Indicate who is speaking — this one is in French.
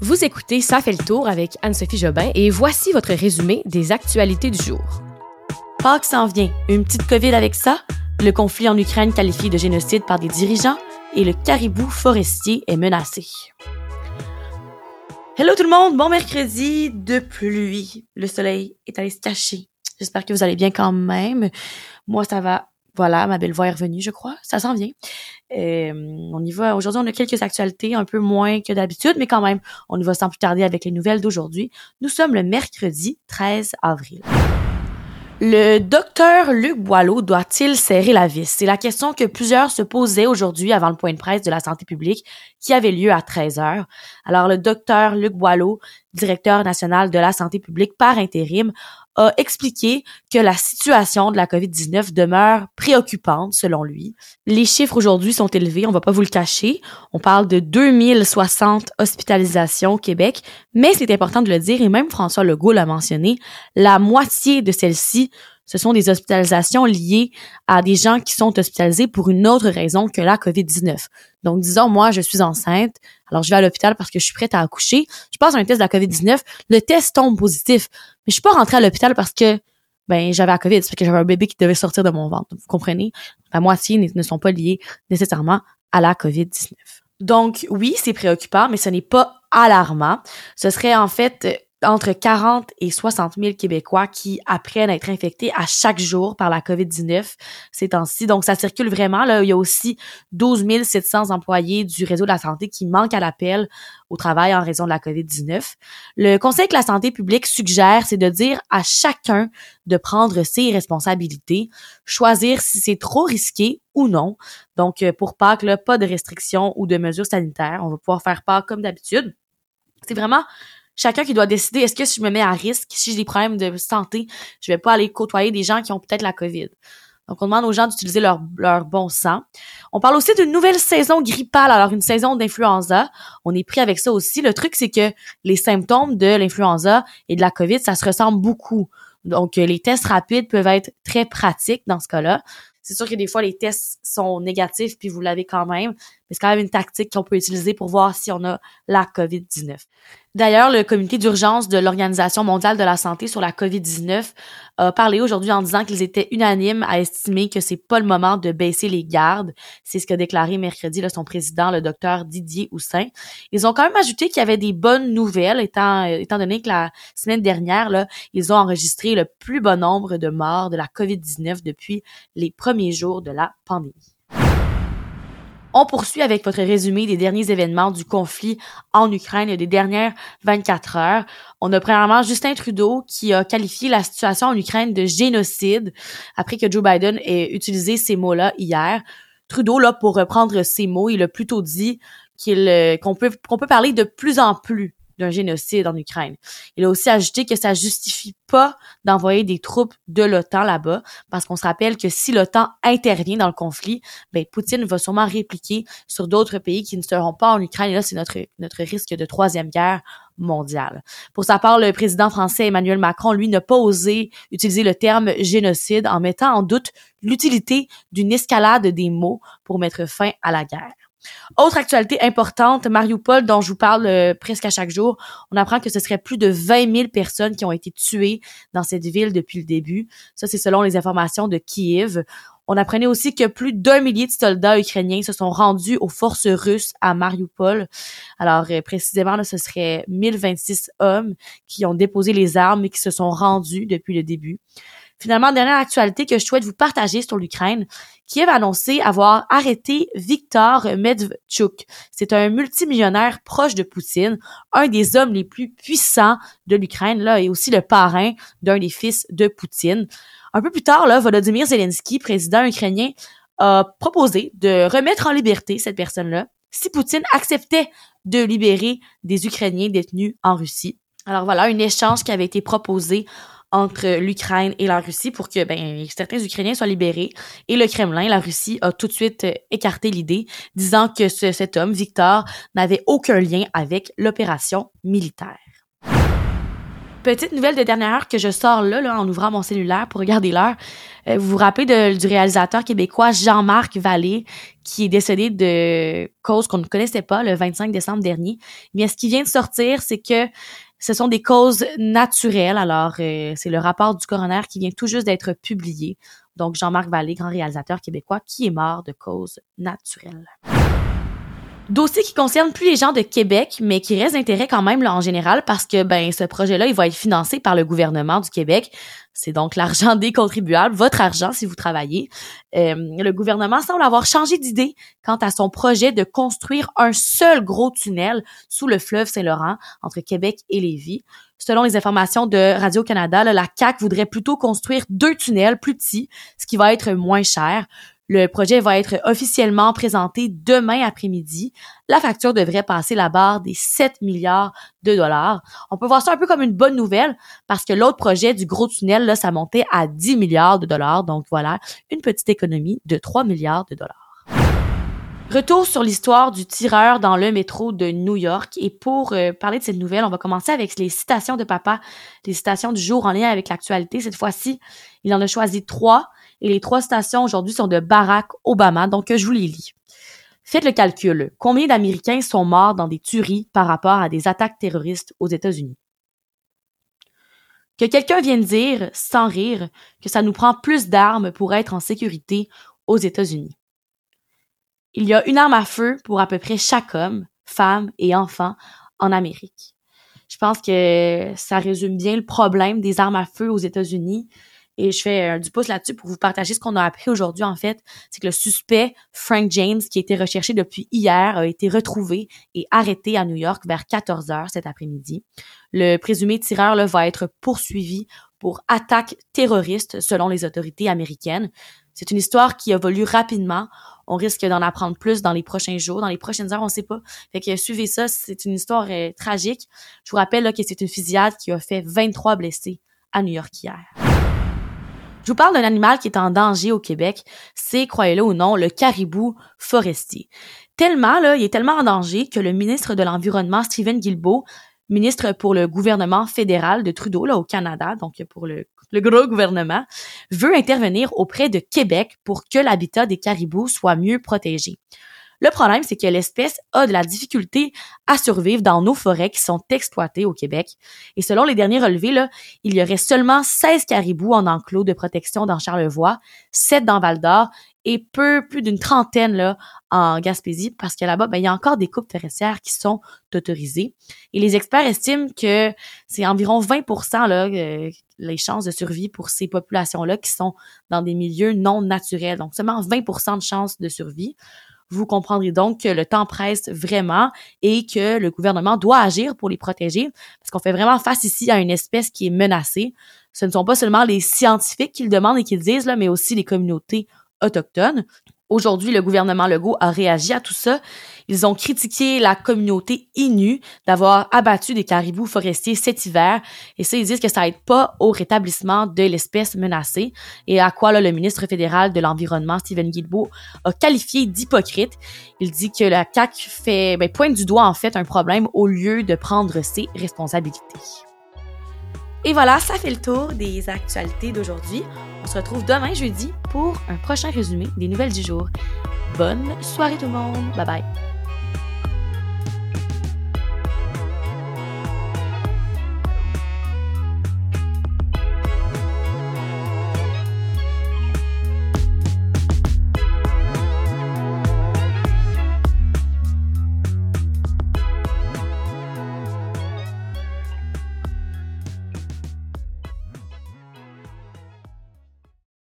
Speaker 1: Vous écoutez Ça fait le tour avec Anne-Sophie Jobin et voici votre résumé des actualités du jour. Pâques s'en vient, une petite COVID avec ça, le conflit en Ukraine qualifié de génocide par des dirigeants et le caribou forestier est menacé. Hello tout le monde, bon mercredi de pluie. Le soleil est allé se cacher. J'espère que vous allez bien quand même. Moi, ça va. Voilà, ma belle voix est revenue, je crois. Ça s'en vient. Euh, on y va. Aujourd'hui, on a quelques actualités, un peu moins que d'habitude, mais quand même, on y va sans plus tarder avec les nouvelles d'aujourd'hui. Nous sommes le mercredi 13 avril. Le docteur Luc Boileau doit-il serrer la vis? C'est la question que plusieurs se posaient aujourd'hui avant le point de presse de la santé publique qui avait lieu à 13 heures. Alors, le docteur Luc Boileau, directeur national de la santé publique par intérim, a expliqué que la situation de la COVID-19 demeure préoccupante selon lui. Les chiffres aujourd'hui sont élevés, on va pas vous le cacher. On parle de 2060 hospitalisations au Québec, mais c'est important de le dire et même François Legault l'a mentionné, la moitié de celles-ci ce sont des hospitalisations liées à des gens qui sont hospitalisés pour une autre raison que la COVID-19. Donc, disons, moi, je suis enceinte, alors je vais à l'hôpital parce que je suis prête à accoucher, je passe un test de la COVID-19, le test tombe positif, mais je suis pas rentrée à l'hôpital parce que ben j'avais la COVID, parce que j'avais un bébé qui devait sortir de mon ventre. Vous comprenez? La moitié ne sont pas liées nécessairement à la COVID-19. Donc, oui, c'est préoccupant, mais ce n'est pas alarmant. Ce serait en fait entre 40 et 60 000 Québécois qui apprennent à être infectés à chaque jour par la COVID-19 ces temps-ci. Donc, ça circule vraiment. Là, il y a aussi 12 700 employés du réseau de la santé qui manquent à l'appel au travail en raison de la COVID-19. Le Conseil de la santé publique suggère, c'est de dire à chacun de prendre ses responsabilités, choisir si c'est trop risqué ou non. Donc, euh, pour Pâques, là, pas de restrictions ou de mesures sanitaires. On va pouvoir faire Pâques comme d'habitude. C'est vraiment chacun qui doit décider est-ce que si je me mets à risque, si j'ai des problèmes de santé, je vais pas aller côtoyer des gens qui ont peut-être la COVID. Donc, on demande aux gens d'utiliser leur, leur bon sang. On parle aussi d'une nouvelle saison grippale, alors une saison d'influenza. On est pris avec ça aussi. Le truc, c'est que les symptômes de l'influenza et de la COVID, ça se ressemble beaucoup. Donc, les tests rapides peuvent être très pratiques dans ce cas-là. C'est sûr que des fois, les tests sont négatifs, puis vous l'avez quand même, mais c'est quand même une tactique qu'on peut utiliser pour voir si on a la COVID-19. D'ailleurs, le comité d'urgence de l'Organisation mondiale de la santé sur la COVID-19 a parlé aujourd'hui en disant qu'ils étaient unanimes à estimer que c'est pas le moment de baisser les gardes. C'est ce qu'a déclaré mercredi là, son président, le docteur Didier Houssin. Ils ont quand même ajouté qu'il y avait des bonnes nouvelles, étant, étant donné que la semaine dernière, là, ils ont enregistré le plus bon nombre de morts de la COVID-19 depuis les premiers jours de la pandémie. On poursuit avec votre résumé des derniers événements du conflit en Ukraine des dernières 24 heures. On a premièrement Justin Trudeau qui a qualifié la situation en Ukraine de génocide après que Joe Biden ait utilisé ces mots-là hier. Trudeau, là, pour reprendre ces mots, il a plutôt dit qu'il euh, qu'on peut qu'on peut parler de plus en plus d'un génocide en Ukraine. Il a aussi ajouté que ça justifie pas d'envoyer des troupes de l'OTAN là-bas, parce qu'on se rappelle que si l'OTAN intervient dans le conflit, ben Poutine va sûrement répliquer sur d'autres pays qui ne seront pas en Ukraine. Et là, c'est notre notre risque de troisième guerre mondiale. Pour sa part, le président français Emmanuel Macron, lui, n'a pas osé utiliser le terme génocide en mettant en doute l'utilité d'une escalade des mots pour mettre fin à la guerre. Autre actualité importante, Mariupol, dont je vous parle euh, presque à chaque jour, on apprend que ce serait plus de 20 000 personnes qui ont été tuées dans cette ville depuis le début. Ça, c'est selon les informations de Kiev. On apprenait aussi que plus d'un millier de soldats ukrainiens se sont rendus aux forces russes à Mariupol. Alors, euh, précisément, là, ce serait 1026 hommes qui ont déposé les armes et qui se sont rendus depuis le début. Finalement, dernière actualité que je souhaite vous partager sur l'Ukraine, Kiev a annoncé avoir arrêté Viktor Medvedchuk. C'est un multimillionnaire proche de Poutine, un des hommes les plus puissants de l'Ukraine, là, et aussi le parrain d'un des fils de Poutine. Un peu plus tard, là, Volodymyr Zelensky, président ukrainien, a proposé de remettre en liberté cette personne-là si Poutine acceptait de libérer des Ukrainiens détenus en Russie. Alors voilà, un échange qui avait été proposé entre l'Ukraine et la Russie pour que ben, certains Ukrainiens soient libérés. Et le Kremlin, la Russie, a tout de suite euh, écarté l'idée, disant que cet homme, Victor, n'avait aucun lien avec l'opération militaire. petite nouvelle de dernière heure que je sors là, là en ouvrant mon cellulaire pour regarder l'heure. Euh, vous vous rappelez du réalisateur québécois Jean-Marc Vallée qui est décédé de cause qu'on ne connaissait pas le 25 décembre dernier. Mais ce qui vient de sortir, c'est que ce sont des causes naturelles. Alors, euh, c'est le rapport du coroner qui vient tout juste d'être publié. Donc, Jean-Marc Vallée, grand réalisateur québécois, qui est mort de causes naturelles. Dossier qui concerne plus les gens de Québec, mais qui reste d'intérêt quand même là, en général parce que ben ce projet-là, il va être financé par le gouvernement du Québec. C'est donc l'argent des contribuables, votre argent si vous travaillez. Euh, le gouvernement semble avoir changé d'idée quant à son projet de construire un seul gros tunnel sous le fleuve Saint-Laurent entre Québec et Lévis. Selon les informations de Radio-Canada, la CAQ voudrait plutôt construire deux tunnels plus petits, ce qui va être moins cher. Le projet va être officiellement présenté demain après-midi. La facture devrait passer la barre des 7 milliards de dollars. On peut voir ça un peu comme une bonne nouvelle parce que l'autre projet du gros tunnel, là, ça montait à 10 milliards de dollars. Donc voilà, une petite économie de 3 milliards de dollars. Retour sur l'histoire du tireur dans le métro de New York. Et pour euh, parler de cette nouvelle, on va commencer avec les citations de papa, les citations du jour en lien avec l'actualité. Cette fois-ci, il en a choisi trois. Et les trois stations aujourd'hui sont de Barack Obama, donc je vous les lis. Faites le calcul. Combien d'Américains sont morts dans des tueries par rapport à des attaques terroristes aux États-Unis? Que quelqu'un vienne dire, sans rire, que ça nous prend plus d'armes pour être en sécurité aux États-Unis. Il y a une arme à feu pour à peu près chaque homme, femme et enfant en Amérique. Je pense que ça résume bien le problème des armes à feu aux États-Unis. Et je fais euh, du pouce là-dessus pour vous partager ce qu'on a appris aujourd'hui, en fait. C'est que le suspect, Frank James, qui été recherché depuis hier, a été retrouvé et arrêté à New York vers 14 heures cet après-midi. Le présumé tireur là, va être poursuivi pour attaque terroriste selon les autorités américaines. C'est une histoire qui évolue rapidement. On risque d'en apprendre plus dans les prochains jours, dans les prochaines heures, on sait pas. Fait que suivez ça, c'est une histoire euh, tragique. Je vous rappelle là, que c'est une fusillade qui a fait 23 blessés à New York hier. Je vous parle d'un animal qui est en danger au Québec. C'est, croyez-le ou non, le caribou forestier. Tellement, là, il est tellement en danger que le ministre de l'Environnement, Stephen Guilbeault, ministre pour le gouvernement fédéral de Trudeau, là, au Canada, donc pour le, le gros gouvernement, veut intervenir auprès de Québec pour que l'habitat des caribous soit mieux protégé. Le problème, c'est que l'espèce a de la difficulté à survivre dans nos forêts qui sont exploitées au Québec. Et selon les derniers relevés, là, il y aurait seulement 16 caribous en enclos de protection dans Charlevoix, 7 dans Val-d'Or et peu plus d'une trentaine là en Gaspésie parce que là-bas ben, il y a encore des coupes forestières qui sont autorisées. Et les experts estiment que c'est environ 20% là euh, les chances de survie pour ces populations là qui sont dans des milieux non naturels. Donc seulement 20% de chances de survie vous comprendrez donc que le temps presse vraiment et que le gouvernement doit agir pour les protéger parce qu'on fait vraiment face ici à une espèce qui est menacée. Ce ne sont pas seulement les scientifiques qui le demandent et qui le disent, là, mais aussi les communautés autochtones. Aujourd'hui, le gouvernement Legault a réagi à tout ça. Ils ont critiqué la communauté Innu d'avoir abattu des caribous forestiers cet hiver. Et ça, ils disent que ça aide pas au rétablissement de l'espèce menacée. Et à quoi là, le ministre fédéral de l'Environnement, Stephen Guilbeault, a qualifié d'hypocrite. Il dit que la CAQ fait, ben, pointe du doigt en fait un problème au lieu de prendre ses responsabilités. Et voilà, ça fait le tour des actualités d'aujourd'hui. On se retrouve demain jeudi pour un prochain résumé des nouvelles du jour. Bonne soirée tout le monde. Bye bye.